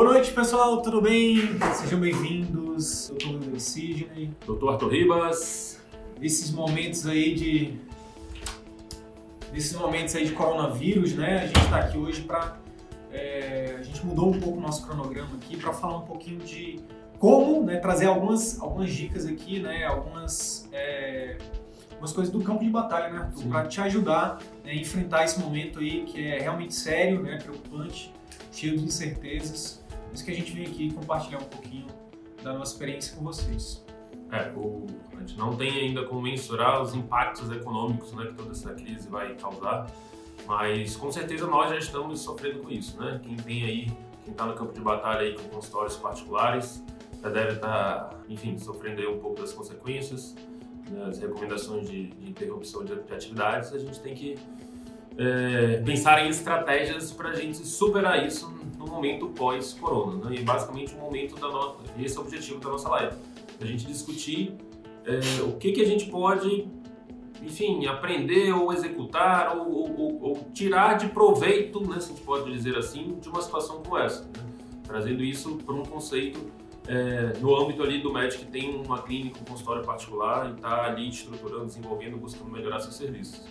Boa noite, pessoal, tudo bem? Sejam bem-vindos. Eu sou o Luiz Sidney. Doutor Arthur Ribas. Esses momentos aí de. Nesses momentos aí de coronavírus, né? A gente está aqui hoje para. É, a gente mudou um pouco o nosso cronograma aqui para falar um pouquinho de como, né? Trazer algumas, algumas dicas aqui, né? Algumas. É, algumas coisas do campo de batalha, né, Arthur? Para te ajudar né, a enfrentar esse momento aí que é realmente sério, né? Preocupante, cheio de incertezas. Por isso que a gente vem aqui compartilhar um pouquinho da nossa experiência com vocês. É, o, a gente não tem ainda como mensurar os impactos econômicos né, que toda essa crise vai causar, mas com certeza nós já estamos sofrendo com isso. Né? Quem tem aí, quem está no campo de batalha aí com consultórios particulares, já deve estar, tá, enfim, sofrendo aí um pouco das consequências, né, as recomendações de, de interrupção de, de atividades, a gente tem que é, pensar em estratégias para a gente superar isso no momento pós-corona. Né? E basicamente o momento da nossa, esse é o objetivo da nossa live, a gente discutir é, o que, que a gente pode, enfim, aprender ou executar ou, ou, ou, tirar de proveito, né, se a gente pode dizer assim, de uma situação como essa, né? trazendo isso para um conceito é, no âmbito ali do médico que tem uma clínica, um consultório particular e está ali estruturando, desenvolvendo, buscando melhorar seus serviços.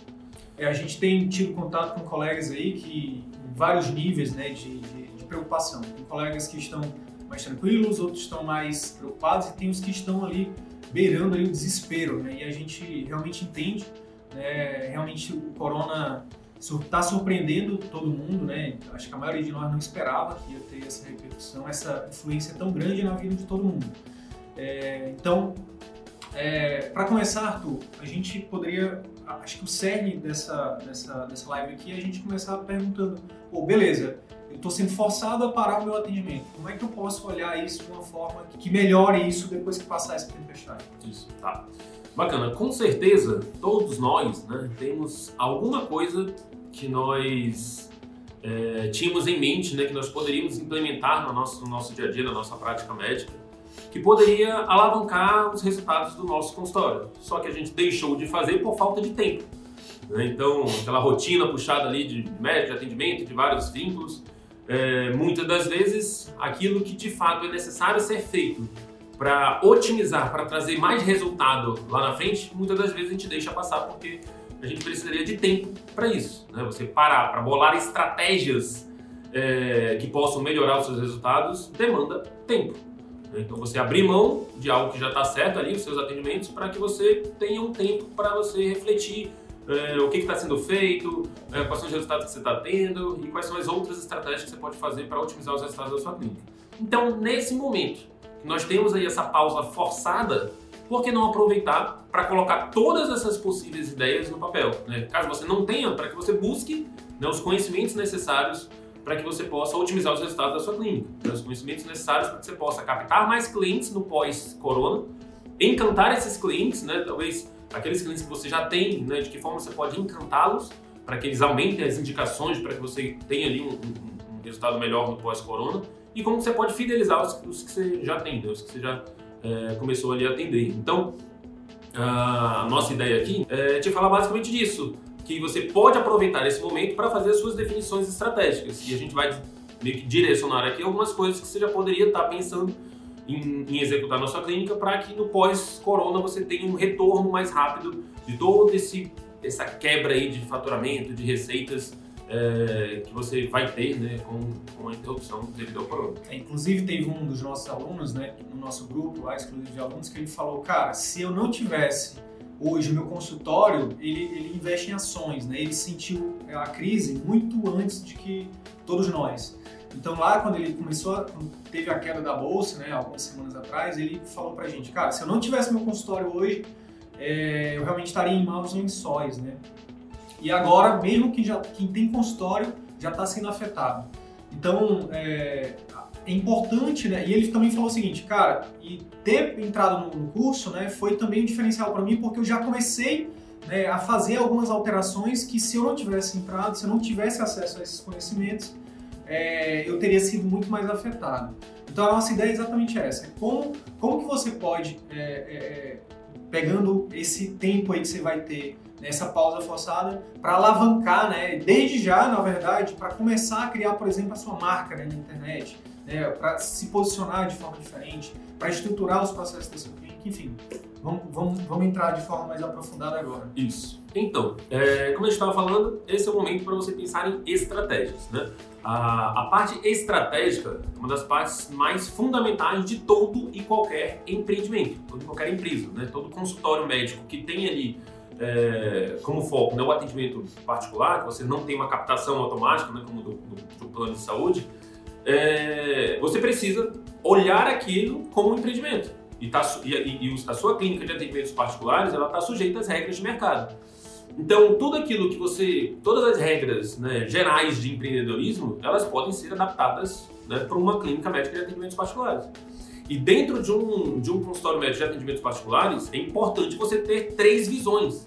É, a gente tem tido contato com colegas aí que em vários níveis né, de, de, de, preocupação. Tem colegas que estão mais tranquilos, outros estão mais preocupados e tem os que estão ali beirando ali o desespero. Né? E a gente realmente entende, né, realmente o corona está surpreendendo todo mundo, né? Acho que a maioria de nós não esperava que ia ter essa repercussão, essa influência tão grande na vida de todo mundo. É, então, é, para começar, Arthur, a gente poderia acho que o cerne dessa, dessa, dessa live aqui é a gente começar perguntando, pô, beleza, eu estou sendo forçado a parar o meu atendimento. Como é que eu posso olhar isso de uma forma que melhore isso depois que passar essa tempestade? Isso, tá. Bacana. Com certeza, todos nós né, temos alguma coisa que nós é, tínhamos em mente, né, que nós poderíamos implementar no nosso, no nosso dia a dia, na nossa prática médica, que poderia alavancar os resultados do nosso consultório. Só que a gente deixou de fazer por falta de tempo. Né? Então, aquela rotina puxada ali de médico, de atendimento, de vários vínculos, é, muitas das vezes aquilo que de fato é necessário ser feito para otimizar, para trazer mais resultado lá na frente, muitas das vezes a gente deixa passar porque a gente precisaria de tempo para isso. Né? Você parar para bolar estratégias é, que possam melhorar os seus resultados demanda tempo. Então você abrir mão de algo que já está certo ali, os seus atendimentos, para que você tenha um tempo para você refletir é, o que está sendo feito, é, quais são os resultados que você está tendo e quais são as outras estratégias que você pode fazer para otimizar os resultados da sua clínica. Então, nesse momento, nós temos aí essa pausa forçada, por que não aproveitar para colocar todas essas possíveis ideias no papel? Né? Caso você não tenha, para que você busque né, os conhecimentos necessários para que você possa otimizar os resultados da sua clínica. Né? Os conhecimentos necessários para que você possa captar mais clientes no pós-corona, encantar esses clientes, né? talvez aqueles clientes que você já tem, né? de que forma você pode encantá-los para que eles aumentem as indicações, para que você tenha ali um, um, um resultado melhor no pós-corona, e como você pode fidelizar os, os, que você já tem, né? os que você já é, começou ali a atender. Então, a nossa ideia aqui é te falar basicamente disso que você pode aproveitar esse momento para fazer as suas definições estratégicas. E a gente vai meio que direcionar aqui algumas coisas que você já poderia estar tá pensando em, em executar na sua clínica para que no pós-corona você tenha um retorno mais rápido de todo esse essa quebra aí de faturamento, de receitas é, que você vai ter né, com, com a interrupção devido ao corona. É, inclusive teve um dos nossos alunos, né, no nosso grupo lá, exclusivo de alunos, que ele falou, cara, se eu não tivesse hoje o meu consultório ele, ele investe em ações, né? Ele sentiu a crise muito antes de que todos nós. Então lá quando ele começou, teve a queda da bolsa, né? Algumas semanas atrás, ele falou pra gente, cara, se eu não tivesse meu consultório hoje, é, eu realmente estaria em maus lençóis, né? E agora, mesmo que já quem tem consultório já está sendo afetado. Então, é, é importante, né? E ele também falou o seguinte, cara, e ter entrado no, curso, né, foi também um diferencial para mim, porque eu já comecei né, a fazer algumas alterações que se eu não tivesse entrado, se eu não tivesse acesso a esses conhecimentos, é, eu teria sido muito mais afetado. Então a nossa ideia é exatamente essa: é como, como que você pode, é, é, é pegando esse tempo aí que você vai ter nessa pausa forçada, para alavancar, né, desde já, na verdade, para começar a criar, por exemplo, a sua marca né, na internet né, para se posicionar de forma diferente, para estruturar os processos seu cliente, enfim. Vamos, vamos, vamos entrar de forma mais aprofundada agora. Isso. Então, é, como a gente estava falando, esse é o momento para você pensar em estratégias. Né? A, a parte estratégica é uma das partes mais fundamentais de todo e qualquer empreendimento, todo e qualquer empresa. Né? Todo consultório médico que tem ali é, como foco né, o atendimento particular, que você não tem uma captação automática, né, como do, do, do plano de saúde, é, você precisa olhar aquilo como um empreendimento. E, tá, e, e, a sua clínica de atendimentos particulares ela está sujeita às regras de mercado. Então, tudo aquilo que você, todas as regras né, gerais de empreendedorismo, elas podem ser adaptadas né, para uma clínica médica de atendimentos particulares. E dentro de um, de um consultório médico de atendimentos particulares, é importante você ter três visões.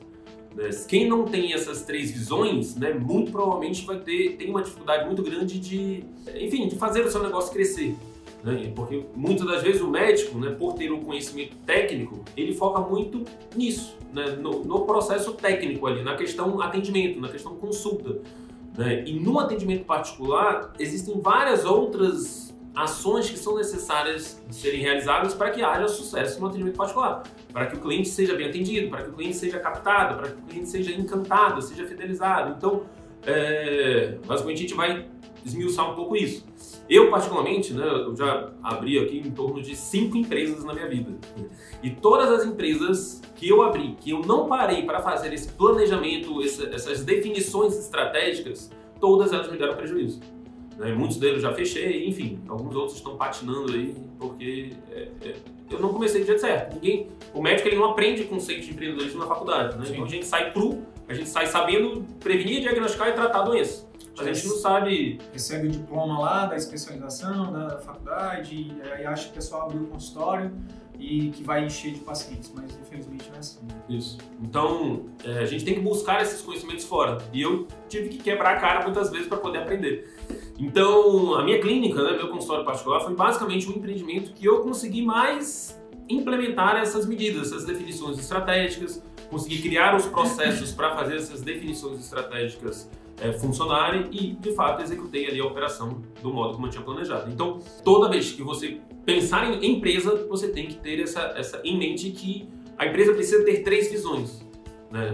Né? Quem não tem essas três visões, né, muito provavelmente vai ter tem uma dificuldade muito grande de, enfim, de fazer o seu negócio crescer. Né? Porque muitas das vezes o médico, né, por ter um conhecimento técnico, ele foca muito nisso, né, no, no, processo técnico ali, na questão atendimento, na questão consulta. Né? E no atendimento particular, existem várias outras ações que são necessárias de serem realizadas para que haja sucesso no atendimento particular, para que o cliente seja bem atendido, para que o cliente seja captado, para que o cliente seja encantado, seja fidelizado. Então, é, basicamente a gente vai esmiuçar um pouco isso. Eu, particularmente, né, eu já abri aqui em torno de cinco empresas na minha vida. E todas as empresas que eu abri, que eu não parei para fazer esse planejamento, essas definições estratégicas, todas elas me deram prejuízo. Né? Muitos deles já fechei, enfim, alguns outros estão patinando aí porque é, é, eu não comecei do jeito certo. Ninguém, o médico ele não aprende conceito de empreendedorismo na faculdade, né? então a gente sai cru, a gente sai sabendo prevenir, diagnosticar e tratar a doença. A gente não sabe. Recebe o diploma lá da especialização, da faculdade, e aí acha que o pessoal abriu o consultório e que vai encher de pacientes, mas infelizmente não é assim. Isso. Então, é, a gente tem que buscar esses conhecimentos fora. E eu tive que quebrar a cara muitas vezes para poder aprender. Então, a minha clínica, né, meu consultório particular, foi basicamente um empreendimento que eu consegui mais implementar essas medidas, essas definições estratégicas, conseguir criar os processos para fazer essas definições estratégicas é, funcionarem e, de fato, executei ali a operação do modo como eu tinha planejado. Então, toda vez que você pensar em empresa, você tem que ter essa, essa em mente que a empresa precisa ter três visões. Né?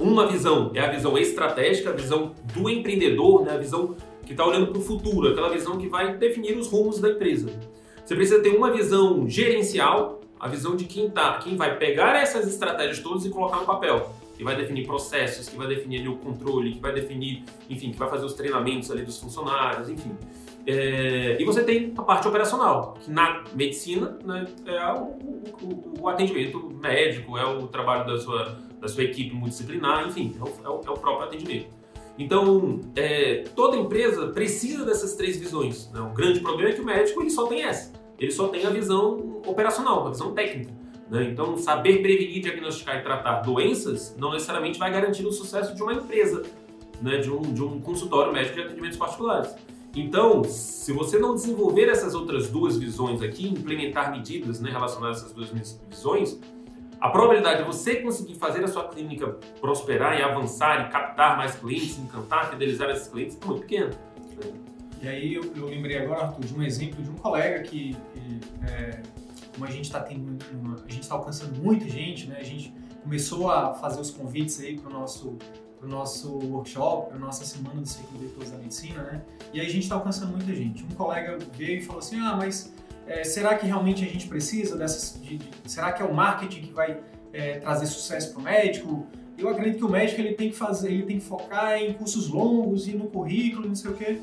Uma visão é a visão estratégica, a visão do empreendedor, né? a visão que está olhando para o futuro, aquela visão que vai definir os rumos da empresa. Você precisa ter uma visão gerencial, a visão de quem tá, quem vai pegar essas estratégias todas e colocar no papel, que vai definir processos, que vai definir o controle, que vai definir, enfim, que vai fazer os treinamentos ali dos funcionários, enfim. É, e você tem a parte operacional, que na medicina né, é o, o, o, atendimento médico, é o trabalho da sua, da sua equipe multidisciplinar, enfim, é o, é o é próprio atendimento. Então, é, toda empresa precisa dessas três visões. Né? O grande problema é que o médico ele só tem essa. Ele só tem a visão operacional, a visão técnica. Né? Então, saber prevenir, diagnosticar e tratar doenças não necessariamente vai garantir o sucesso de uma empresa, né? de, um, de um consultório médico de atendimentos particulares. Então, se você não desenvolver essas outras duas visões aqui, implementar medidas né, relacionadas a essas duas visões, a probabilidade de você conseguir fazer a sua clínica prosperar e avançar e captar mais clientes, encantar, fidelizar esses clientes é muito pequena. E aí eu, eu, lembrei agora, Arthur, de um exemplo de um colega que, que é, como a gente está tendo, uma, a gente está alcançando muita gente, né? A gente começou a fazer os convites aí para o nosso para o nosso workshop, para a nossa semana do Ciclo de da Medicina, né? E aí a gente está alcançando muita gente. Um colega veio e falou assim, ah, mas é, será que realmente a gente precisa dessas. De, de, será que é o marketing que vai é, trazer sucesso para o médico? Eu acredito que o médico ele tem que fazer, ele tem que focar em cursos longos e no currículo, não sei o quê.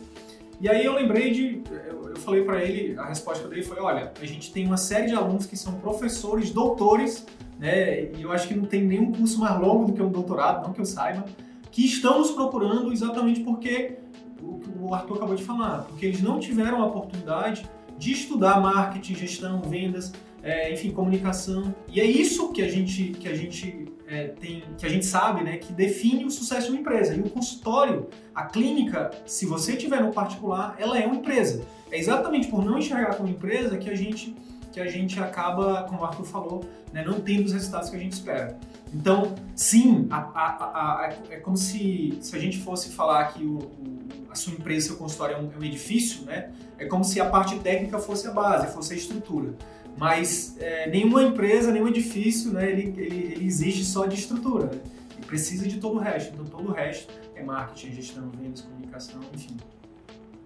E aí eu lembrei de, eu, eu falei para ele, a resposta dele foi, olha, a gente tem uma série de alunos que são professores, doutores, né? E eu acho que não tem nenhum curso mais longo do que um doutorado, não que eu saiba, que estão nos procurando exatamente porque o, o Arthur acabou de falar, porque eles não tiveram a oportunidade de estudar marketing, gestão, vendas, é, enfim, comunicação. E é isso que a gente, que a gente é, tem, que a gente sabe, né, que define o sucesso de uma empresa. E o consultório, a clínica, se você tiver no particular, ela é uma empresa. É exatamente por não enxergar como empresa que a gente que a gente acaba, como o Arthur falou, né, não tendo os resultados que a gente espera. Então, sim, a, a, a, é como se, se a gente fosse falar que o, o, a sua empresa, seu consultório é um, é um, edifício, né? É como se a parte técnica fosse a base, fosse a estrutura. Mas é, nenhuma empresa, nenhum edifício, né, ele, ele, ele exige só de estrutura. Né? Ele precisa de todo o resto. Então, todo o resto é marketing, gestão, vendas, comunicação, enfim.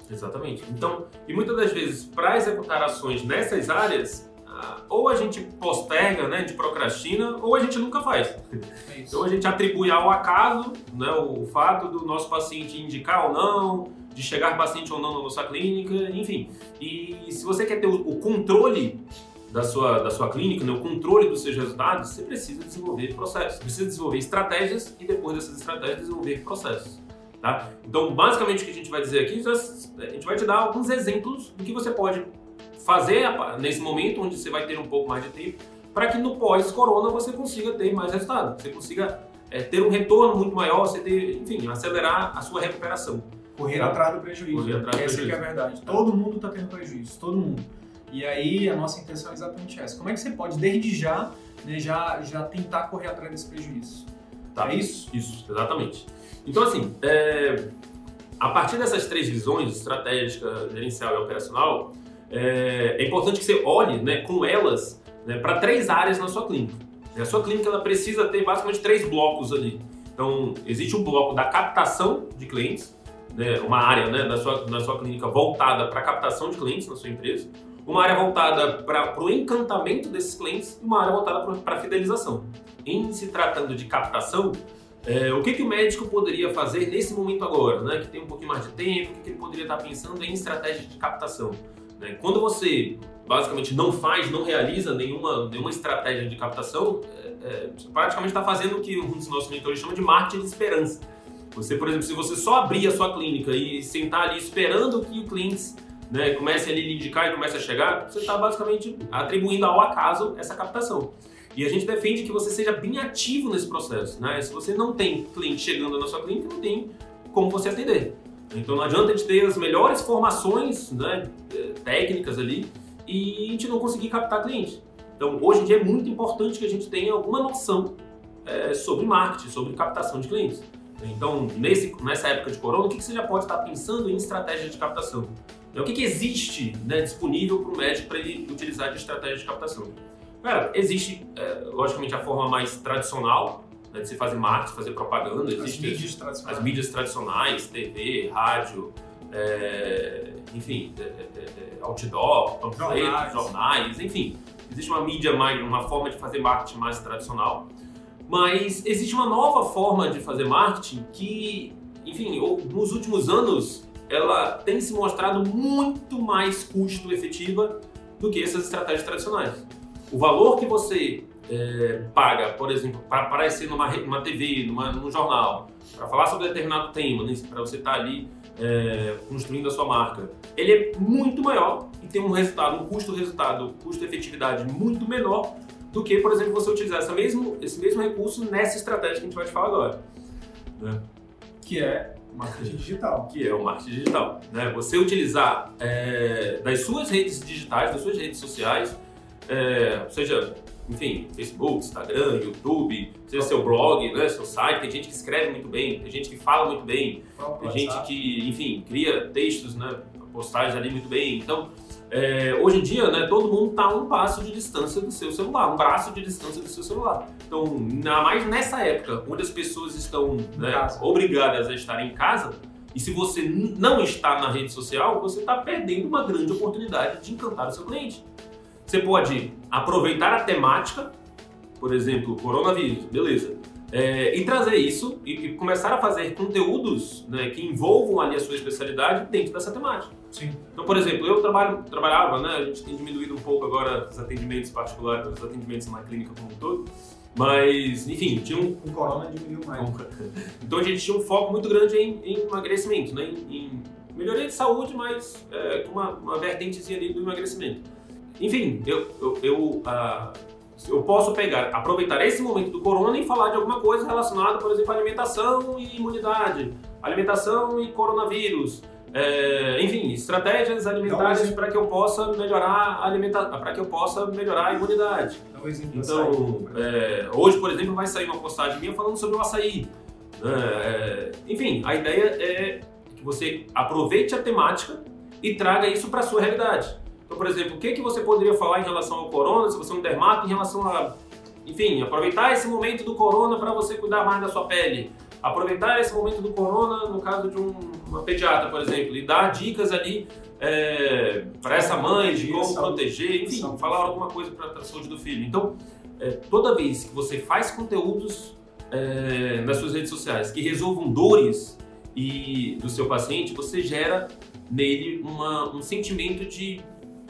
Exatamente. Então, e muitas das vezes, para executar ações nessas áreas, ou a gente posterga, né, de procrastina, ou a gente nunca faz. É então a gente atribui ao acaso, né, o fato do nosso paciente indicar ou não, de chegar paciente ou não na nossa clínica, enfim. E se você quer ter o controle da sua, da sua clínica, né, o controle dos seus resultados, você precisa desenvolver processos, precisa desenvolver estratégias e depois dessas estratégias desenvolver processos. Tá? Então, basicamente o que a gente vai dizer aqui, a gente vai te dar alguns exemplos do que você pode fazer nesse momento onde você vai ter um pouco mais de tempo, para que no pós-corona você consiga ter mais resultado, você consiga é, ter um retorno muito maior, você ter, enfim, acelerar a sua recuperação. Correr tá? atrás do prejuízo. Correr atrás do Essa prejuízo. é a verdade. Todo mundo está tendo prejuízo, todo mundo. E aí a nossa intenção é exatamente essa. Como é que você pode, desde já, né, já, já tentar correr atrás desse prejuízo? Tá. É isso? Isso, exatamente. Então, assim, é, a partir dessas três visões, estratégica, gerencial e operacional, é, é importante que você olhe né, com elas né, para três áreas na sua clínica. A sua clínica ela precisa ter basicamente três blocos ali. Então, existe um bloco da captação de clientes, né, uma área né, da, sua, da sua clínica voltada para a captação de clientes na sua empresa, uma área voltada para o encantamento desses clientes e uma área voltada para a fidelização. Em se tratando de captação, é, o que, que o médico poderia fazer nesse momento agora, né, que tem um pouquinho mais de tempo, o que, que ele poderia estar pensando em estratégia de captação? Né? Quando você basicamente não faz, não realiza nenhuma, nenhuma estratégia de captação, é, é, praticamente está fazendo o que um dos nossos mentores chama de marketing de esperança. Você, por exemplo, se você só abrir a sua clínica e sentar ali esperando que o cliente né, comece a lhe indicar e comece a chegar, você está basicamente atribuindo ao acaso essa captação. E a gente defende que você seja bem ativo nesse processo. Né? Se você não tem cliente chegando na sua clínica, não tem como você atender. Então não adianta a gente ter as melhores formações né, eh, técnicas ali e a gente não conseguir captar cliente. Então hoje em dia é muito importante que a gente tenha alguma noção é, sobre marketing, sobre captação de clientes. Então nesse, nessa época de corona, o que, que você já pode estar pensando em estratégia de captação? Então, o que, que existe né, disponível para o médico para ele utilizar de estratégia de captação? Cara, existe, é, logicamente, a forma mais tradicional, né, de se fazer marketing, fazer propaganda. As mídias tradicionais. As mídias tradicionais, TV, rádio, é, enfim, é, é, é outdoor, panfletos, jornais, enfim. Existe uma mídia mais, uma forma de fazer marketing mais tradicional. Mas existe uma nova forma de fazer marketing que, enfim, nos últimos anos ela tem se mostrado muito mais custo efetiva do que essas estratégias tradicionais. O valor que você é, paga, por exemplo, para aparecer numa, numa TV, numa, num jornal, para falar sobre determinado tema, né, para você estar tá ali é, construindo a sua marca, ele é muito maior e tem um resultado, um custo-resultado, custo-efetividade muito menor do que, por exemplo, você utilizar essa mesmo, esse mesmo recurso nessa estratégia que a gente vai te falar agora. Né? Que é marketing digital. Que é o marketing digital. Né? Você utilizar é, das suas redes digitais, das suas redes sociais, é, seja enfim, Facebook, Instagram, YouTube, seja seu blog, né, seu site, tem gente que escreve muito bem, tem gente que fala muito bem, tem gente que, enfim, cria textos, né, postagens ali muito bem. Então, é, hoje em dia, né, todo mundo está a um passo de distância do seu celular, um braço de distância do seu celular. Então, ainda mais nessa época, onde as pessoas estão né, obrigadas a estar em casa, e se você não está na rede social, você está perdendo uma grande oportunidade de encantar o seu cliente. Você pode aproveitar a temática, por exemplo, coronavírus, beleza. É, e trazer isso e, e, começar a fazer conteúdos né, que envolvam ali a sua especialidade dentro dessa temática. Sim. Então, por exemplo, eu trabalho, trabalhava, né, a gente tem diminuído um pouco agora os atendimentos particulares, os atendimentos na clínica como um todo, mas, enfim, tinha um... O corona diminuiu mais. Então a gente tinha um foco muito grande em, em emagrecimento, né, em, em, melhoria de saúde, mas é, com uma, uma vertentezinha ali do emagrecimento. Enfim, eu, eu, eu, uh, eu posso pegar, aproveitar esse momento do corona e falar de alguma coisa relacionada, por exemplo, à alimentação e imunidade, alimentação e coronavírus, é, enfim, estratégias alimentares para que eu possa melhorar a alimentação, para que eu possa melhorar a imunidade. Então, é, hoje, por exemplo, vai sair uma postagem minha falando sobre o açaí. É, enfim, a ideia é que você aproveite a temática e traga isso para a sua realidade. Então, por exemplo, o que, que você poderia falar em relação ao corona, se você é um dermato, em relação a, enfim, aproveitar esse momento do corona para você cuidar mais da sua pele? Aproveitar esse momento do corona, no caso de um, uma pediatra, por exemplo, e dar dicas ali é, para essa mãe de como proteger, enfim, falar alguma coisa para a saúde do filho. Então, é, toda vez que você faz conteúdos é, nas suas redes sociais que resolvam dores e do seu paciente, você gera nele uma, um sentimento de,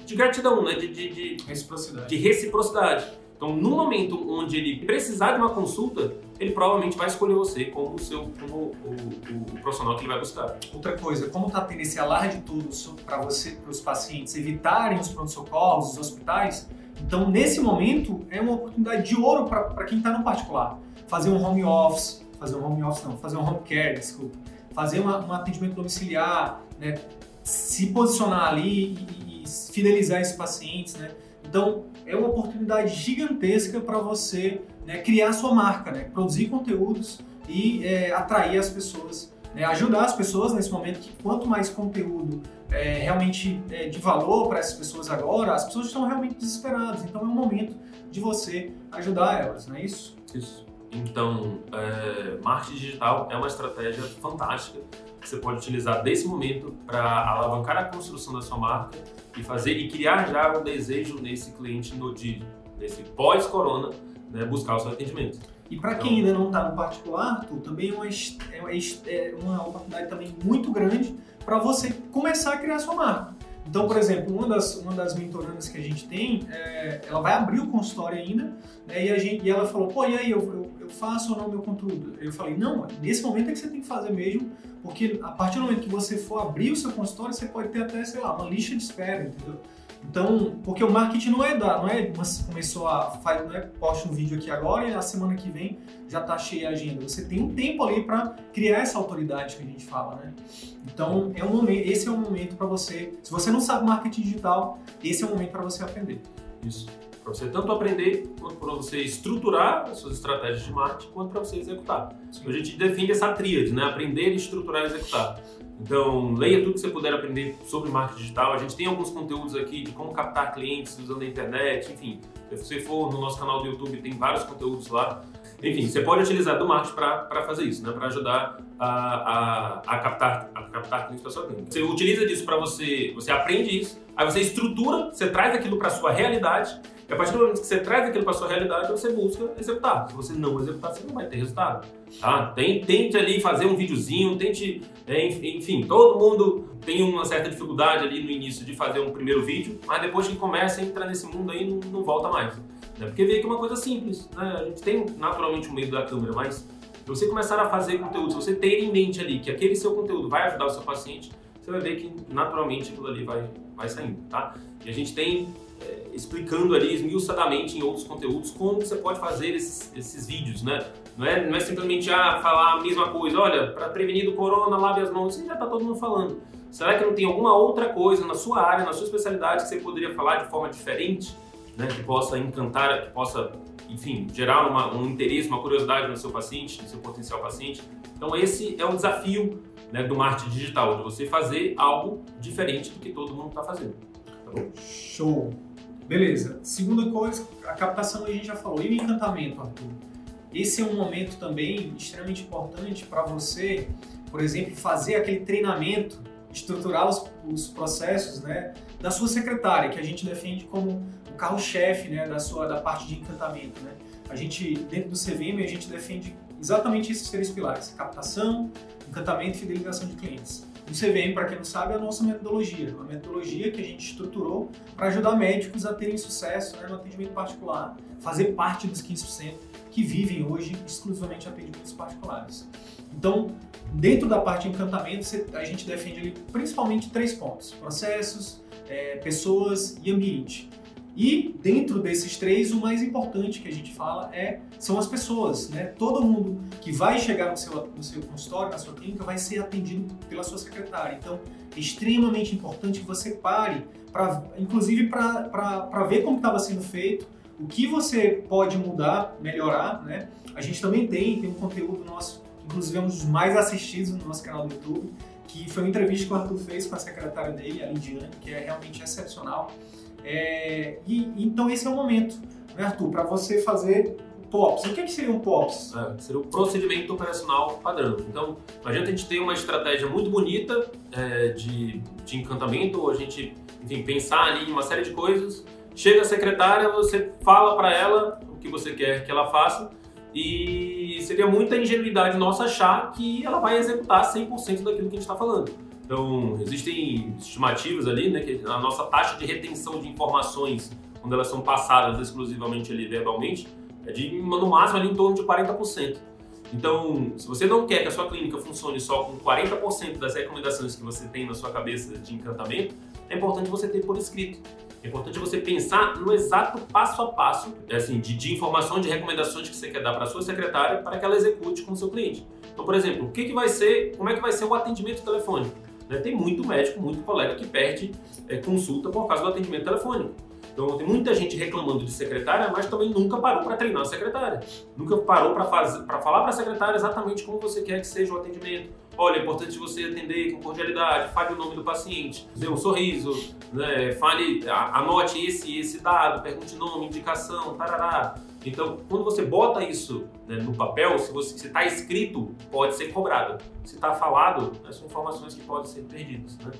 de gratidão, né? de, de, de reciprocidade. De reciprocidade. Então, no momento onde ele precisar de uma consulta, ele provavelmente vai escolher você como o seu como o, o, o profissional que ele vai buscar. Outra coisa, como está tendo esse alarde todo para você, para os pacientes evitarem os pronto-socorros, os hospitais, então nesse momento é uma oportunidade de ouro para quem está no particular. Fazer um home office, fazer um home office não, fazer um home care, desculpa, fazer uma, um atendimento domiciliar, né, se posicionar ali e, e fidelizar esses pacientes, né? Então, é uma oportunidade gigantesca para você né, criar sua marca, né, produzir conteúdos e é, atrair as pessoas, né, ajudar as pessoas nesse momento que quanto mais conteúdo é, realmente é, de valor para essas pessoas agora, as pessoas estão realmente desesperadas. Então, é um momento de você ajudar elas, não é isso? Isso. Então, é, marketing digital é uma estratégia fantástica que você pode utilizar desse momento para alavancar a construção da sua marca e fazer e criar já um desejo nesse cliente no de, nesse pós-corona, né, buscar o seu atendimento. E para então, quem ainda não está no particular, tu, também é uma, é, é uma oportunidade também muito grande para você começar a criar sua marca. Então, por exemplo, uma das, uma das mentorandas que a gente tem, é, ela vai abrir o consultório ainda, né, e, a gente, e ela falou, pô, e aí, eu, eu, faço ou não meu conteúdo? Eu falei, não, nesse momento é que você tem que fazer mesmo, porque a partir do momento que você for abrir o seu consultório, você pode ter até, sei lá, uma lista de espera, entendeu? Então, porque o marketing não é da, não é começou a faz, não é posta um vídeo aqui agora e a semana que vem já está cheia a agenda. Você tem um tempo ali para criar essa autoridade que a gente fala, né? Então, é um momento, esse é o momento para você. Se você não sabe marketing digital, esse é o momento para você aprender. Isso. Para você tanto aprender, quanto para você estruturar as suas estratégias de marketing, quanto para você executar. Sim. A gente define essa tríade, né? Aprender, estruturar e executar. Então, leia tudo que você puder aprender sobre marketing digital. A gente tem alguns conteúdos aqui de como captar clientes usando a internet, enfim. Se você for no nosso canal do YouTube, tem vários conteúdos lá. Enfim, você pode utilizar do marketing para fazer isso, né? para ajudar a, a, a, captar, a captar clientes para sua clínica. Você utiliza disso para você, você aprende isso, aí você estrutura, você traz aquilo para sua realidade e a partir do momento que você traz aquilo para sua realidade, você busca executar. Se você não executar, você não vai ter resultado. Tá? Tente ali fazer um videozinho, tente, é, enfim, todo mundo tem uma certa dificuldade ali no início de fazer um primeiro vídeo, mas depois que começa a entrar nesse mundo aí, não, não volta mais. Né? Porque vê que é uma coisa simples. Né? A gente tem naturalmente o medo da câmera, mas você começar a fazer conteúdo, se você ter em mente ali que aquele seu conteúdo vai ajudar o seu paciente, você vai ver que naturalmente aquilo ali vai, vai saindo, tá? E a gente tem é, explicando ali esmiuçadamente em outros conteúdos como você pode fazer esses, esses vídeos, né? Não é, não é simplesmente ah, falar a mesma coisa, olha, para prevenir do corona, lave as mãos, isso já está todo mundo falando. Será que não tem alguma outra coisa na sua área, na sua especialidade, que você poderia falar de forma diferente, né? Que possa encantar, que possa, enfim, gerar uma, um interesse, uma curiosidade no seu paciente, no seu potencial paciente. Então esse é o desafio né, do marketing digital, de você fazer algo diferente do que todo mundo está fazendo. Tá bom? Show! Beleza. Segunda coisa, a captação a gente já falou. E o encantamento, Arthur? Esse é um momento também extremamente importante para você, por exemplo, fazer aquele treinamento, estruturar os, os, processos né, da sua secretária, que a gente defende como carro-chefe né, da, sua, da parte de encantamento. Né? A gente, dentro do CVM, a gente defende exatamente esses três pilares: captação, encantamento e fidelização de clientes. O CVM, para quem não sabe, é a nossa metodologia, uma metodologia que a gente estruturou para ajudar médicos a terem sucesso né, no atendimento particular, fazer parte dos 15% que vivem hoje exclusivamente atendimentos particulares. Então, dentro da parte de encantamento, a gente defende ali principalmente três pontos: processos, é, pessoas e ambiente. E dentro desses três, o mais importante que a gente fala é são as pessoas, né? Todo mundo que vai chegar no seu, no seu consultório, na sua clínica, vai ser atendido pela sua secretária. Então, é extremamente importante que você pare, pra, inclusive para ver como estava sendo feito, o que você pode mudar, melhorar, né? A gente também tem, tem um conteúdo nosso, inclusive é um dos mais assistidos no nosso canal do YouTube, que foi uma entrevista que o Arthur fez com a secretária dele, a Lidiane, que é realmente excepcional. É, e, então esse é o momento, né, Arthur, para você fazer POPs. O que, é que seria um POPs? É, seria o procedimento operacional padrão. Então, a gente ter uma estratégia muito bonita é, de, de encantamento, a gente, enfim, pensar ali em uma série de coisas. Chega a secretária, você fala para ela o que você quer que ela faça e seria muita ingenuidade nossa achar que ela vai executar 100% daquilo que a gente está falando. Então, existem estimativas ali, né, que a nossa taxa de retenção de informações, quando elas são passadas exclusivamente ali verbalmente, é de, no máximo, ali em torno de 40%. Então, se você não quer que a sua clínica funcione só com 40% das recomendações que você tem na sua cabeça de encantamento, é importante você ter por escrito. É importante você pensar no exato passo a passo assim, de, de informações, de recomendações que você quer dar para a sua secretária para que ela execute com o seu cliente. Então, por exemplo, o que, que vai ser, como é que vai ser o atendimento telefônico? Né? Tem muito médico, muito colega que perde é, consulta por causa do atendimento telefônico. Então tem muita gente reclamando de secretária, mas também nunca parou para treinar a secretária. Nunca parou para falar para a secretária exatamente como você quer que seja o atendimento. Olha, é importante você atender com cordialidade, fale o nome do paciente, dê um sorriso, né? fale, anote esse esse dado, pergunte nome, indicação, tarará. Então, quando você bota isso né, no papel, se está escrito, pode ser cobrado. Se está falado, né, são informações que podem ser perdidas. Né?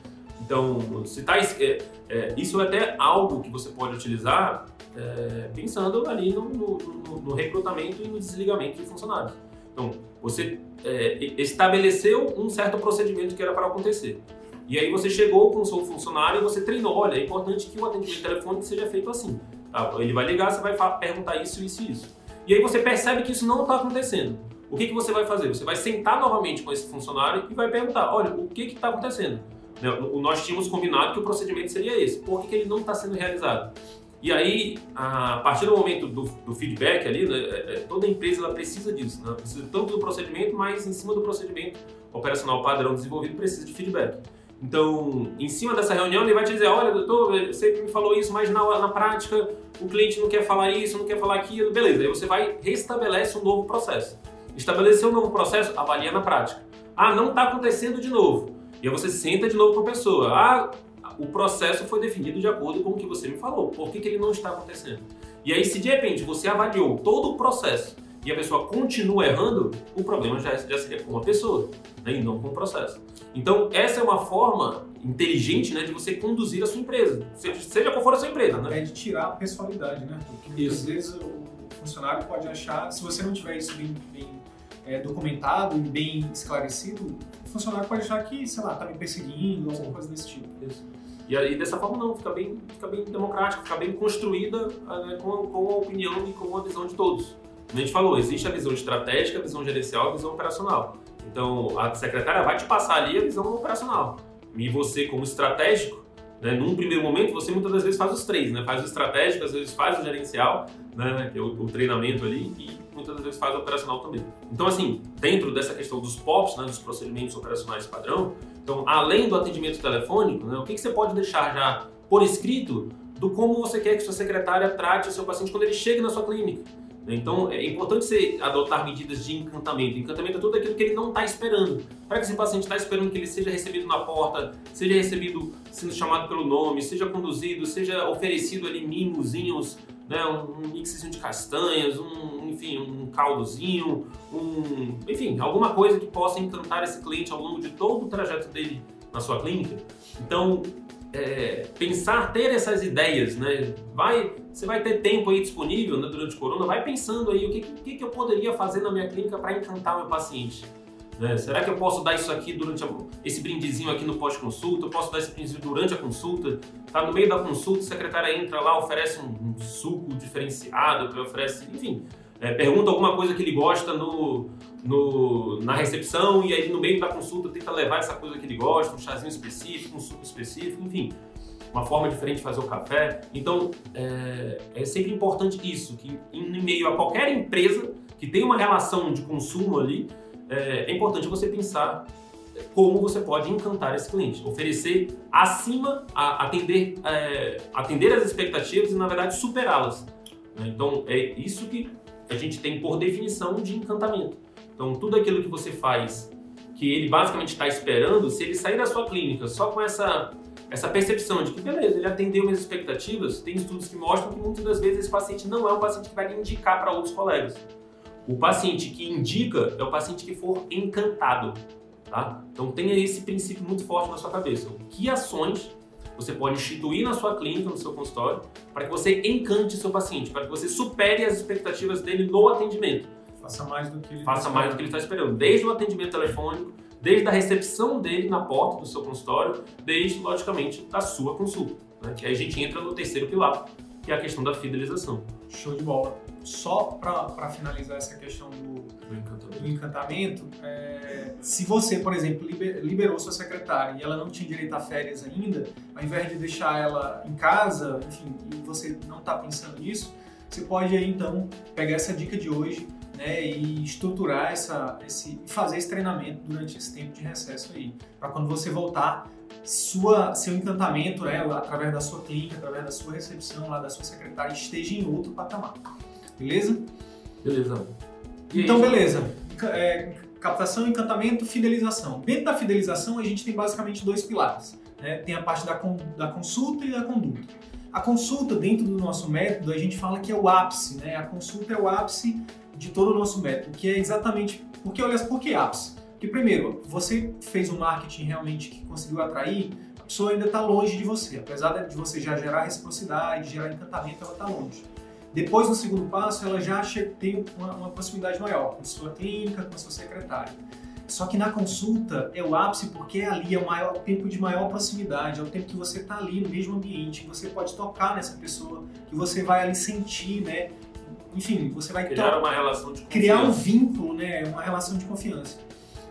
Então, se tá, é, é, isso é até algo que você pode utilizar é, pensando ali no, no, no, no, recrutamento e no desligamento de funcionários. Então, você é, estabeleceu um certo procedimento que era para acontecer. E aí você chegou com o seu funcionário e você treinou, olha, é importante que o atendimento telefônico seja feito assim. Tá? Ele vai ligar, você vai perguntar isso, isso e isso. E aí você percebe que isso não está acontecendo. O que, que você vai fazer? Você vai sentar novamente com esse funcionário e vai perguntar, olha, o que está acontecendo? Né, nós tínhamos combinado que o procedimento seria esse. Por que, que ele não está sendo realizado? E aí, a partir do momento do, do feedback ali, né, é, é, toda empresa ela precisa disso. Né? Precisa tanto do procedimento, mas em cima do procedimento operacional padrão desenvolvido precisa de feedback. Então, em cima dessa reunião, ele vai te dizer: olha, doutor, você me falou isso, mas na, na prática o cliente não quer falar isso, não quer falar aquilo. Beleza, aí você vai restabelece um novo processo. Estabelecer um novo processo, avalia na prática. Ah, não está acontecendo de novo. E aí você senta de novo com a pessoa. Ah, o processo foi definido de acordo com o que você me falou. Por que, que ele não está acontecendo? E aí, se de repente você avaliou todo o processo e a pessoa continua errando, o problema já, já seria com a pessoa né, e não com o processo. Então, essa é uma forma inteligente né, de você conduzir a sua empresa, seja, seja qual for a sua empresa. Né? É de tirar a pessoalidade, né? Porque muitas vezes o funcionário pode achar, se você não tiver isso bem, bem é, documentado e bem esclarecido, o funcionário pode achar que, sei lá, está me perseguindo, alguma coisa desse tipo. Isso. E aí, dessa forma, não, fica bem, fica bem democrático, fica bem construída né, com, com, a opinião e com a visão de todos. A gente falou, existe a visão estratégica, a visão gerencial a visão operacional. Então, a secretária vai te passar ali a visão operacional. E você, como estratégico, né, num primeiro momento, você muitas das vezes faz os três, né? Faz o estratégico, às vezes faz o gerencial, né, que é o, o treinamento ali, e muitas das vezes faz o operacional também. Então, assim, dentro dessa questão dos POPs, né, dos procedimentos operacionais padrão, então, além do atendimento telefônico, né, o que, que você pode deixar já por escrito do como você quer que sua secretária trate o seu paciente quando ele chega na sua clínica. Então é importante você adotar medidas de encantamento. Encantamento é tudo aquilo que ele não está esperando. Para que esse paciente está esperando que ele seja recebido na porta, seja recebido sendo chamado pelo nome, seja conduzido, seja oferecido ali mimozinhos, né, um, mixzinho de castanhas, um, enfim, um caldozinho, um, enfim, alguma coisa que possa encantar esse cliente ao longo de todo o trajeto dele na sua clínica. Então, é, pensar, ter essas ideias, né? Vai, você vai ter tempo aí disponível né, durante o corona, vai pensando aí o que, que, que eu poderia fazer na minha clínica para encantar o meu paciente. Né? Será que eu posso dar isso aqui durante a, esse brindezinho aqui no pós-consulta? Eu posso dar esse brindezinho durante a consulta? Tá no meio da consulta, a secretária entra lá, oferece um, um suco diferenciado, oferece, enfim, é, pergunta alguma coisa que ele gosta no, no, na recepção e aí no meio da consulta tenta levar essa coisa que ele gosta, um chazinho específico, um suco específico, enfim. uma forma diferente de fazer o café. Então, é, é sempre importante isso, que em meio a qualquer empresa que tem uma relação de consumo ali, é, é importante você pensar como você pode encantar esse cliente, oferecer acima, a, atender, é, atender as expectativas e, na verdade, superá-las. Né? Então, é isso que a gente tem por definição de encantamento. Então, tudo aquilo que você faz, que ele basicamente está esperando, se ele sair da sua clínica só com essa, essa percepção de que, beleza, ele atendeu minhas expectativas, tem estudos que mostram que muitas das vezes esse paciente não é um paciente que vai indicar para outros colegas. O paciente que indica é o paciente que for encantado. Tá? Então tenha esse princípio muito forte na sua cabeça. Que ações você pode instituir na sua clínica, no seu consultório, para que você encante seu paciente, para que você supere as expectativas dele no atendimento. Faça mais do que ele Faça mais do que ele está esperando. Desde o atendimento telefônico, desde a recepção dele na porta do seu consultório, desde, logicamente, da sua consulta. Né? Que aí a gente entra no terceiro pilar, que é a questão da fidelização. Show de bola. Só para finalizar essa questão do, Do encantamento. do encantamento, é, se você, por exemplo, liber- liberou sua secretária e ela não tinha direito a férias ainda, ao invés de deixar ela em casa, enfim, e você não está pensando nisso, você pode aí então pegar essa dica de hoje né, e estruturar essa, esse, fazer esse treinamento durante esse tempo de recesso aí, para quando você voltar, sua, seu encantamento, né, através da sua clínica, através da sua recepção lá da sua secretária, esteja em outro patamar. Beleza? Beleza. E Então, aí, beleza. É, captação, encantamento, fidelização. Dentro da fidelização, a gente tem basicamente dois pilares. né? Tem a parte da, con- da consulta e da conduta. A consulta, dentro do nosso método, a gente fala que é o ápice. Né? A consulta é o ápice de todo o nosso método, que é exatamente... Porque, olha, por que ápice? Porque, primeiro, você fez um marketing realmente que conseguiu atrair, a pessoa ainda está longe de você. Apesar de você já gerar reciprocidade, gerar encantamento, ela está longe. Depois, no segundo passo, ela já tem uma, uma proximidade maior com sua clínica, com sua secretária. Só que na consulta é o ápice porque ali é o, maior, o tempo de maior proximidade, é o tempo que você está ali no mesmo ambiente, que você pode tocar nessa pessoa, que você vai ali sentir, né? Enfim, você vai criar uma relação de criar um confiança. vínculo, né? Uma relação de confiança.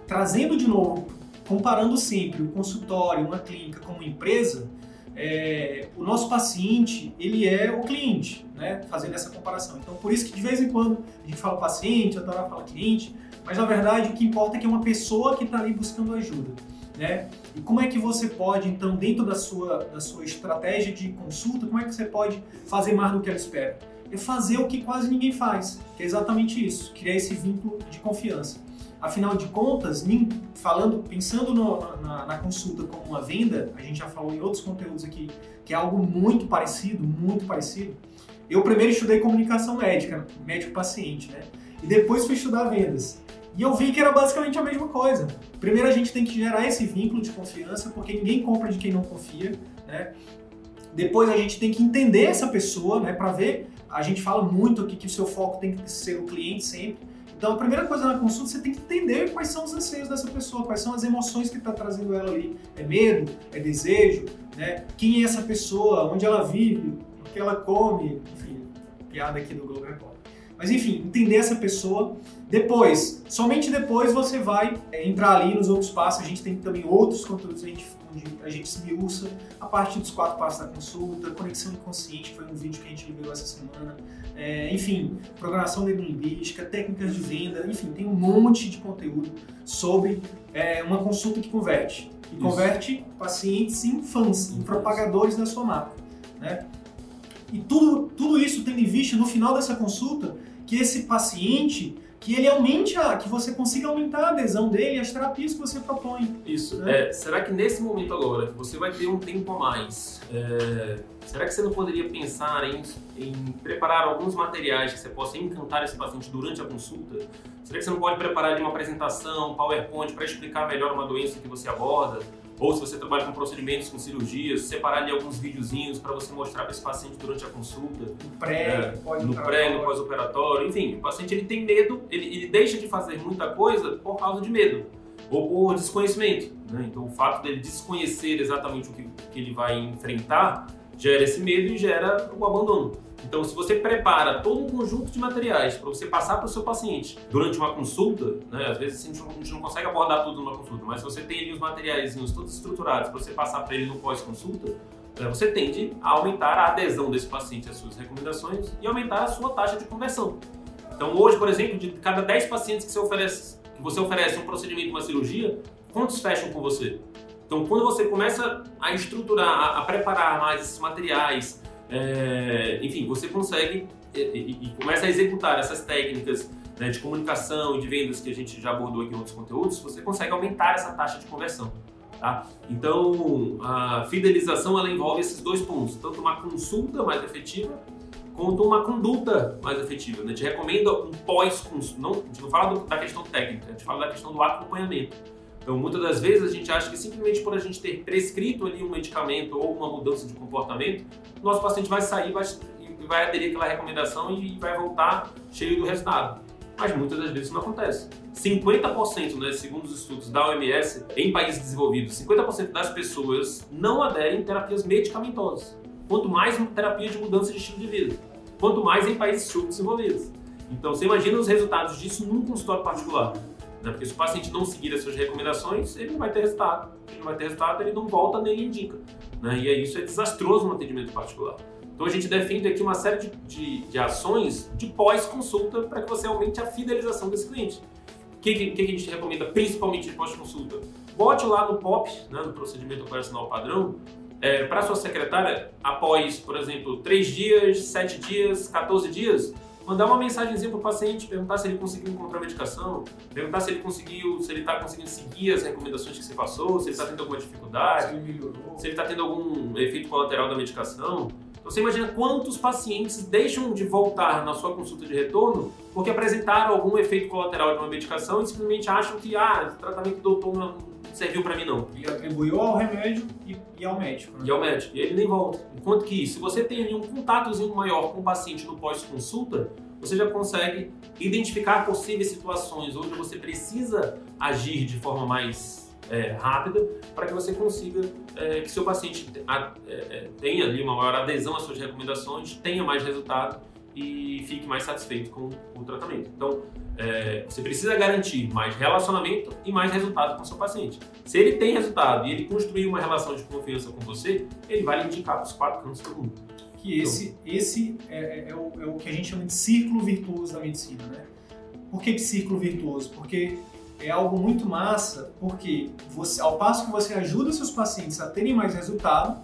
Trazendo de novo, comparando sempre o consultório, uma clínica como empresa, é, o nosso paciente, ele é o cliente, né? Fazendo essa comparação. Então, por isso que de vez em quando a gente fala paciente, outra hora fala cliente, mas na verdade o que importa é que é uma pessoa que está ali buscando ajuda, né? E como é que você pode, então, dentro da sua, da sua estratégia de consulta, como é que você pode fazer mais do que ela espera? É fazer o que quase ninguém faz, que é exatamente isso, criar esse vínculo de confiança. Afinal de contas, falando, pensando no- na, na consulta como uma venda, a gente já falou em outros conteúdos aqui, que é algo muito parecido, muito parecido. Eu primeiro estudei comunicação médica, médico-paciente, né? E depois fui estudar vendas. E eu vi que era basicamente a mesma coisa. Primeiro a gente tem que gerar esse vínculo de confiança, porque ninguém compra de quem não confia, né? Depois a gente tem que entender essa pessoa, né, para ver. A gente fala muito aqui que o seu foco tem que ser o cliente sempre. Então, a primeira coisa na consulta, você tem que entender quais são os anseios dessa pessoa, quais são as emoções que está trazendo ela ali. É medo? É desejo? Né? Quem é essa pessoa? Onde ela vive? O que ela come? Enfim, piada aqui do Globo Repórter. Mas, enfim, entender essa pessoa. Depois, somente depois você vai é, entrar ali nos outros passos. A gente tem também outros conteúdos a gente, onde a gente se miúça a parte dos quatro passos da consulta, conexão inconsciente, que foi um vídeo que a gente liberou essa semana. É, enfim, programação neurolinguística, técnicas de venda, enfim, tem um monte de conteúdo sobre é, uma consulta que converte. Que Isso. converte pacientes em fãs, em propagadores da sua marca. Né? E tudo, tudo isso tendo em vista no final dessa consulta que esse paciente, que ele aumente a, que você consiga aumentar a adesão dele às terapias que você propõe. Isso. né? É, será que nesse momento agora, que você vai ter um tempo a mais, é, será que você não poderia pensar em, em preparar alguns materiais que você possa encantar esse paciente durante a consulta? Será que você não pode preparar uma apresentação, um PowerPoint para explicar melhor uma doença que você aborda? Ou se você trabalha com procedimentos, com cirurgias, separar ali alguns videozinhos para você mostrar para esse paciente durante a consulta? No pré, É, no pré, no pós-operatório, enfim, o paciente ele tem medo, ele, ele deixa de fazer muita coisa por causa de medo ou por desconhecimento. Né? Então, o fato dele desconhecer exatamente o que, que ele vai enfrentar gera esse medo e gera o abandono. Então, se você prepara todo um conjunto de materiais para você passar para o seu paciente durante uma consulta, né, às vezes a gente, não, a gente não consegue abordar tudo numa consulta, mas se você tem ali os materiais todos estruturados para você passar para ele no pós-consulta, é, você tende a aumentar a adesão desse paciente às suas recomendações e aumentar a sua taxa de conversão. Então, hoje, por exemplo, de cada 10 pacientes que você oferece, que você oferece um procedimento, uma cirurgia, quantos fecham com você? Então, quando você começa a estruturar, a, a preparar mais esses materiais, é, enfim, você consegue e, e, começa a executar essas técnicas né, de comunicação e de vendas que a gente já abordou aqui em outros conteúdos, você consegue aumentar essa taxa de conversão. Tá? Então, a fidelização ela envolve esses dois pontos, tanto uma consulta mais efetiva quanto uma conduta mais efetiva. Né? Gente recomenda um pós-consulta, não, a gente não fala do, da questão técnica, a gente fala da questão do acompanhamento. Então, muitas das vezes a gente acha que simplesmente por a gente ter prescrito ali um medicamento ou uma mudança de comportamento, nosso paciente vai sair vai, vai aderir àquela recomendação e vai voltar cheio do resultado. Mas muitas das vezes isso não acontece. 50%, né, segundo os estudos da OMS, em países desenvolvidos, 50% das pessoas não aderem a terapias medicamentosas. Quanto mais terapia de mudança de estilo de vida. Quanto mais em países subdesenvolvidos. Então, você imagina os resultados disso num consultório particular. Né? Porque se o paciente não seguir as suas recomendações, ele não vai ter resultado. Ele não vai ter resultado, ele não volta nem indica. Né? E aí isso é desastroso no atendimento particular. Então a gente defende aqui uma série de, de, de ações de pós-consulta para que você aumente a fidelização desse cliente. O que, que, que, a gente recomenda principalmente de pós-consulta? Bote lá no POP, né, no procedimento operacional padrão, é, para sua secretária, após, por exemplo, 3 dias, 7 dias, 14 dias, mandar uma mensagenzinha para o paciente, perguntar se ele conseguiu encontrar a medicação, perguntar se ele conseguiu, se ele está conseguindo seguir as recomendações que você passou, se ele está tendo alguma dificuldade, se ele está tendo algum efeito colateral da medicação. Você imagina quantos pacientes deixam de voltar na sua consulta de retorno porque apresentaram algum efeito colateral de uma medicação e simplesmente acham que ah, o tratamento do doutor não serviu para mim não. E atribuiu ao remédio e, e ao médico. Né? E ao médico. E ele nem volta. Enquanto que se você tem ali um contatozinho maior com o paciente no pós-consulta, você já consegue identificar possíveis situações onde você precisa agir de forma mais é, rápida para que você consiga é, que seu paciente é, é, tenha ali uma maior adesão às suas recomendações, tenha mais resultado e fique mais satisfeito com o tratamento. Então, é, você precisa garantir mais relacionamento e mais resultado com o seu paciente. Se ele tem resultado e ele construir uma relação de confiança com você, ele vai lhe indicar para os quatro cantos do mundo. Que esse, então, esse é, é, o, é o que a gente chama de círculo virtuoso da medicina, né? Por que círculo virtuoso? Porque é algo muito massa, porque você, ao passo que você ajuda seus pacientes a terem mais resultado,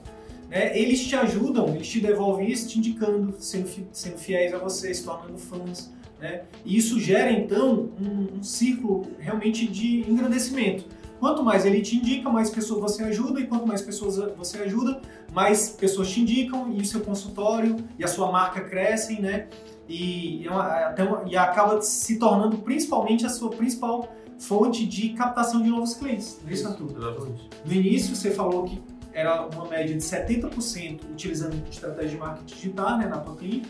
né, eles te ajudam, eles te devolvem isso, te indicando, sendo, sendo fiéis a você, se tornando fãs. Né? E isso gera, então, um, um círculo realmente de engrandecimento. Quanto mais ele te indica, mais pessoas você ajuda, e quanto mais pessoas você ajuda, mais pessoas te indicam, e o seu consultório e a sua marca crescem, né? E, e, e acaba se tornando principalmente a sua principal fonte de captação de novos clientes, não é isso, Arthur? Exatamente. No início você falou que era uma média de 70% utilizando estratégia de marketing digital né, na tua clínica,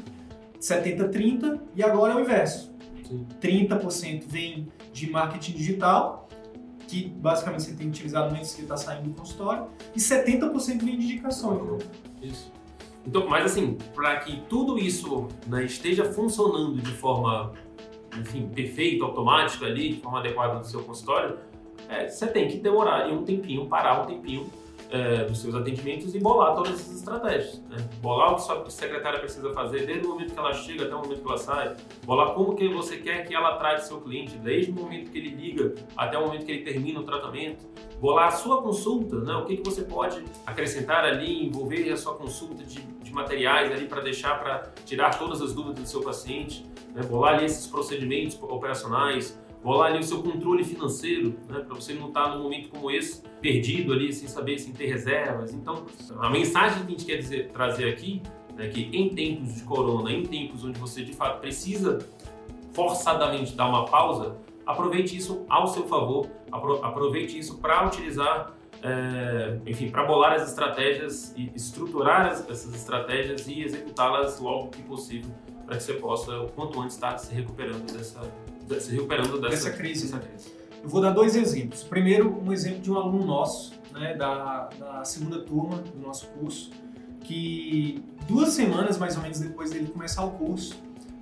70-30, e agora é o inverso. Sim. 30% vem de marketing digital, que basicamente você tem utilizado antes que está saindo do consultório, e 70% vem de indicações. Uhum. Isso. Então, mas assim, para que tudo isso né, esteja funcionando de forma enfim, perfeito, automático ali, de forma adequada no seu consultório, é, você tem que demorar um tempinho, parar um tempinho é, dos seus atendimentos e bolar todas essas estratégias. Né? Bolar o que sua secretária precisa fazer desde o momento que ela chega até o momento que ela sai. Bolar como que você quer que ela trate seu cliente, desde o momento que ele liga até o momento que ele termina o tratamento. Bolar a sua consulta, né? o que, que você pode acrescentar ali, envolver a sua consulta de, de materiais ali para deixar, para tirar todas as dúvidas do seu paciente. Né? Bolar ali esses procedimentos operacionais, bolar ali o seu controle financeiro, né, para você não estar tá num momento como esse, perdido ali, sem saber, sem ter reservas. Então, a mensagem que a gente quer dizer, trazer aqui é que em tempos de corona, em tempos onde você de fato precisa forçadamente dar uma pausa, aproveite isso ao seu favor, aproveite isso para utilizar, é, enfim, para bolar as estratégias e estruturar essas estratégias e executá-las logo que possível, para que você possa, o quanto antes, estar se recuperando dessa se recuperando dessa, dessa, crise. dessa crise. Eu vou dar dois exemplos. Primeiro, um exemplo de um aluno nosso, né, da, da segunda turma do nosso curso, que duas semanas mais ou menos depois dele começar o curso,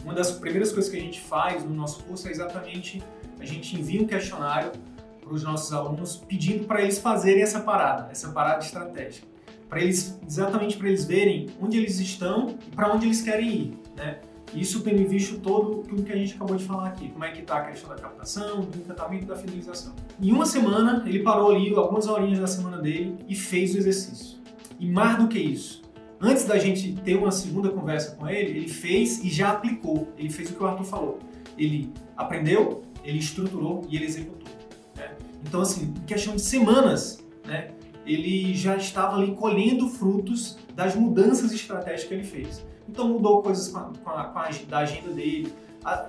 uma das primeiras coisas que a gente faz no nosso curso é exatamente a gente envia um questionário para os nossos alunos pedindo para eles fazerem essa parada, essa parada estratégica. para eles exatamente para eles verem onde eles estão e para onde eles querem ir, né? Isso tendo em vista todo tudo que a gente acabou de falar aqui, como é que está a questão da captação, do encantamento e da fidelização. Em uma semana, ele parou ali, algumas horinhas da semana dele, e fez o exercício. E mais do que isso, antes da gente ter uma segunda conversa com ele, ele fez e já aplicou. Ele fez o que o Arthur falou. Ele aprendeu, ele estruturou e ele executou. Né? Então, assim, em questão de semanas, né, ele já estava ali colhendo frutos das mudanças estratégicas que ele fez. Então mudou coisas com a, com a, com a da agenda dele.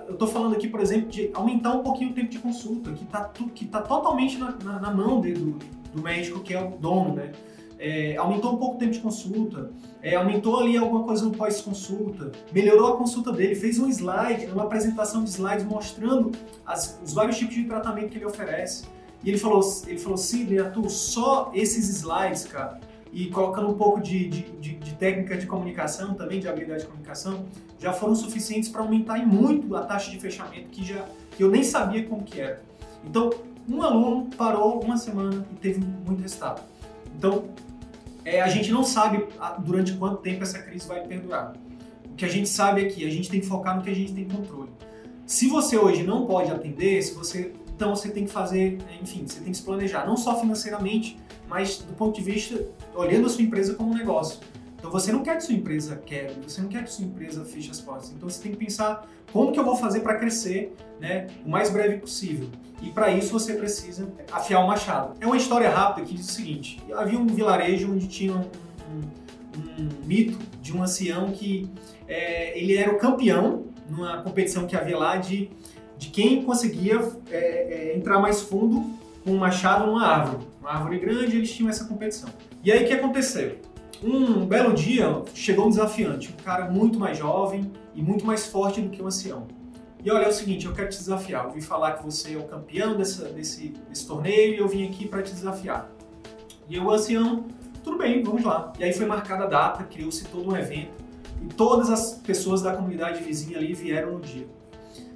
Eu estou falando aqui, por exemplo, de aumentar um pouquinho o tempo de consulta, que está que tá totalmente na, na, na mão do, do, médico que é o dono, né? É, aumentou um pouco o tempo de consulta, é, aumentou ali alguma coisa no pós-consulta, melhorou a consulta dele, fez um slide, uma apresentação de slides mostrando as, os vários tipos de tratamento que ele oferece. E ele falou, ele falou, Sidney, Arthur, só esses slides, cara, e colocando um pouco de, de, de, de, técnica de comunicação, também de habilidade de comunicação, já foram suficientes para aumentar em muito a taxa de fechamento que, já, que eu nem sabia como que era. Então, um aluno parou uma semana e teve muito resultado. Então, é, a gente não sabe durante quanto tempo essa crise vai perdurar. O que a gente sabe é que a gente tem que focar no que a gente tem controle. Se você hoje não pode atender, se você então você tem que fazer, enfim, você tem que se planejar, não só financeiramente, mas do ponto de vista, olhando a sua empresa como um negócio. Então você não quer que sua empresa quebre, você não quer que sua empresa feche as portas. Então você tem que pensar como que eu vou fazer para crescer né, o mais breve possível. E para isso você precisa afiar o machado. É uma história rápida que diz o seguinte: havia um vilarejo onde tinha um, um, um mito de um ancião que é, ele era o campeão numa competição que havia lá de de quem conseguia é, é, entrar mais fundo com um machado numa árvore. Uma árvore grande, eles tinham essa competição. E aí o que aconteceu? Um belo dia chegou um desafiante, um cara muito mais jovem e muito mais forte do que o ancião. E olha, é o seguinte, eu quero te desafiar. Eu ouvi falar que você é o campeão dessa, desse, desse torneio e eu vim aqui para te desafiar. E o ancião, tudo bem, vamos lá. E aí foi marcada a data, criou-se todo um evento e todas as pessoas da comunidade vizinha ali vieram no dia.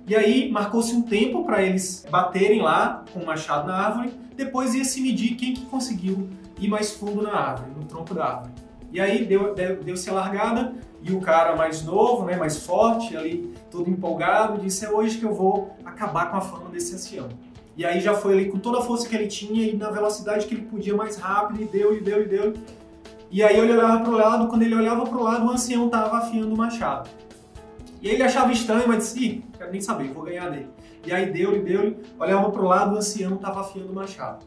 E aí marcou-se um tempo para eles baterem lá com o machado na árvore, depois ia se medir quem que conseguiu ir mais fundo na árvore, no tronco da árvore. E aí deu, deu-se a largada e o cara mais novo, né, mais forte, ali todo empolgado, disse: É hoje que eu vou acabar com a fama desse ancião. E aí já foi ali com toda a força que ele tinha e na velocidade que ele podia mais rápido, e deu, e deu, e deu. E aí ele olhava para o lado, quando ele olhava para o lado, o ancião estava afiando o machado. E ele achava estranho, mas disse, ih, quero nem saber, vou ganhar dele. E aí deu-lhe, deu-lhe, olhava para o lado, o ancião estava afiando o machado.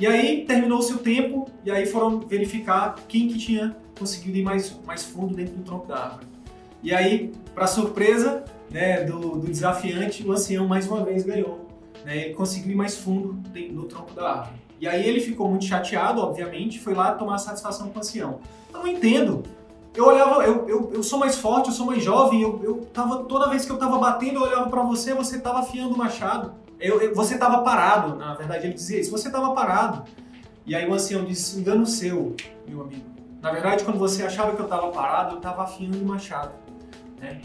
E aí terminou-se o tempo, e aí foram verificar quem que tinha conseguido ir mais, mais fundo dentro do tronco da árvore. E aí, para surpresa né, do, do, desafiante, o ancião mais uma vez ganhou. Né, ele conseguiu ir mais fundo no tronco da árvore. E aí ele ficou muito chateado, obviamente, foi lá tomar satisfação com o ancião. Eu não entendo eu olhava, eu, eu, eu sou mais forte, eu sou mais jovem, eu, eu tava, toda vez que eu tava batendo, eu olhava para você, você tava afiando o machado. Eu, eu, você tava parado, na verdade ele dizia isso, você tava parado. E aí o ancião disse, engano seu, meu amigo. Na verdade, quando você achava que eu tava parado, eu tava afiando o machado. Né?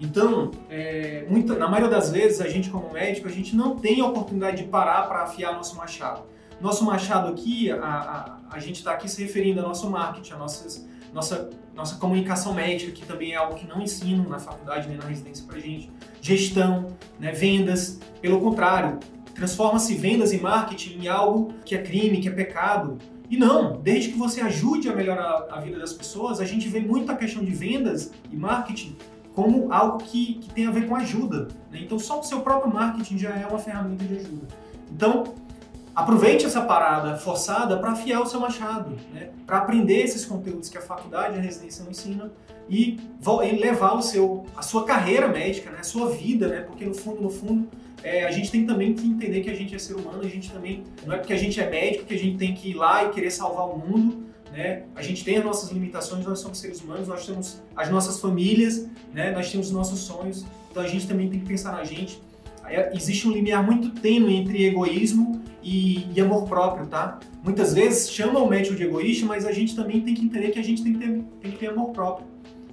Então, é, muita, na maioria das vezes, a gente como médico, a gente não tem a oportunidade de parar para afiar nosso machado. Nosso machado aqui, a, a, a gente está aqui se referindo ao nosso marketing, a nossas nossa, nossa comunicação médica, que também é algo que não ensinam na faculdade nem na residência pra gente, gestão, né, vendas, pelo contrário, transforma-se vendas e marketing em algo que é crime, que é pecado. E não, desde que você ajude a melhorar a vida das pessoas, a gente vê muito a questão de vendas e marketing como algo que, que tem a ver com ajuda. Né? Então, só o seu próprio marketing já é uma ferramenta de ajuda. Então, Aproveite essa parada forçada para afiar o seu machado, né? para aprender esses conteúdos que a faculdade e a residência não ensina e, levar o seu, a sua carreira médica, né? a sua vida, né? porque no fundo, no fundo, é, a gente tem também que entender que a gente é ser humano, a gente também, não é porque a gente é médico que a gente tem que ir lá e querer salvar o mundo, né? A gente tem as nossas limitações, nós somos seres humanos, nós temos as nossas famílias, né? Nós temos os nossos sonhos, então a gente também tem que pensar na gente. Existe um limiar muito tênue entre egoísmo e, e, amor próprio, tá? Muitas vezes chamam o médico de egoísta, mas a gente também tem que entender que a gente tem que ter, tem que ter amor próprio.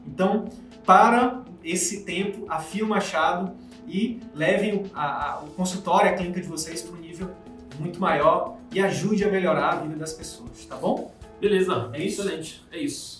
Então, para esse tempo, afie o machado e levem a, a, o consultório, a clínica de vocês para um nível muito maior e ajude a melhorar a vida das pessoas, tá bom? Beleza, É isso? excelente. É isso.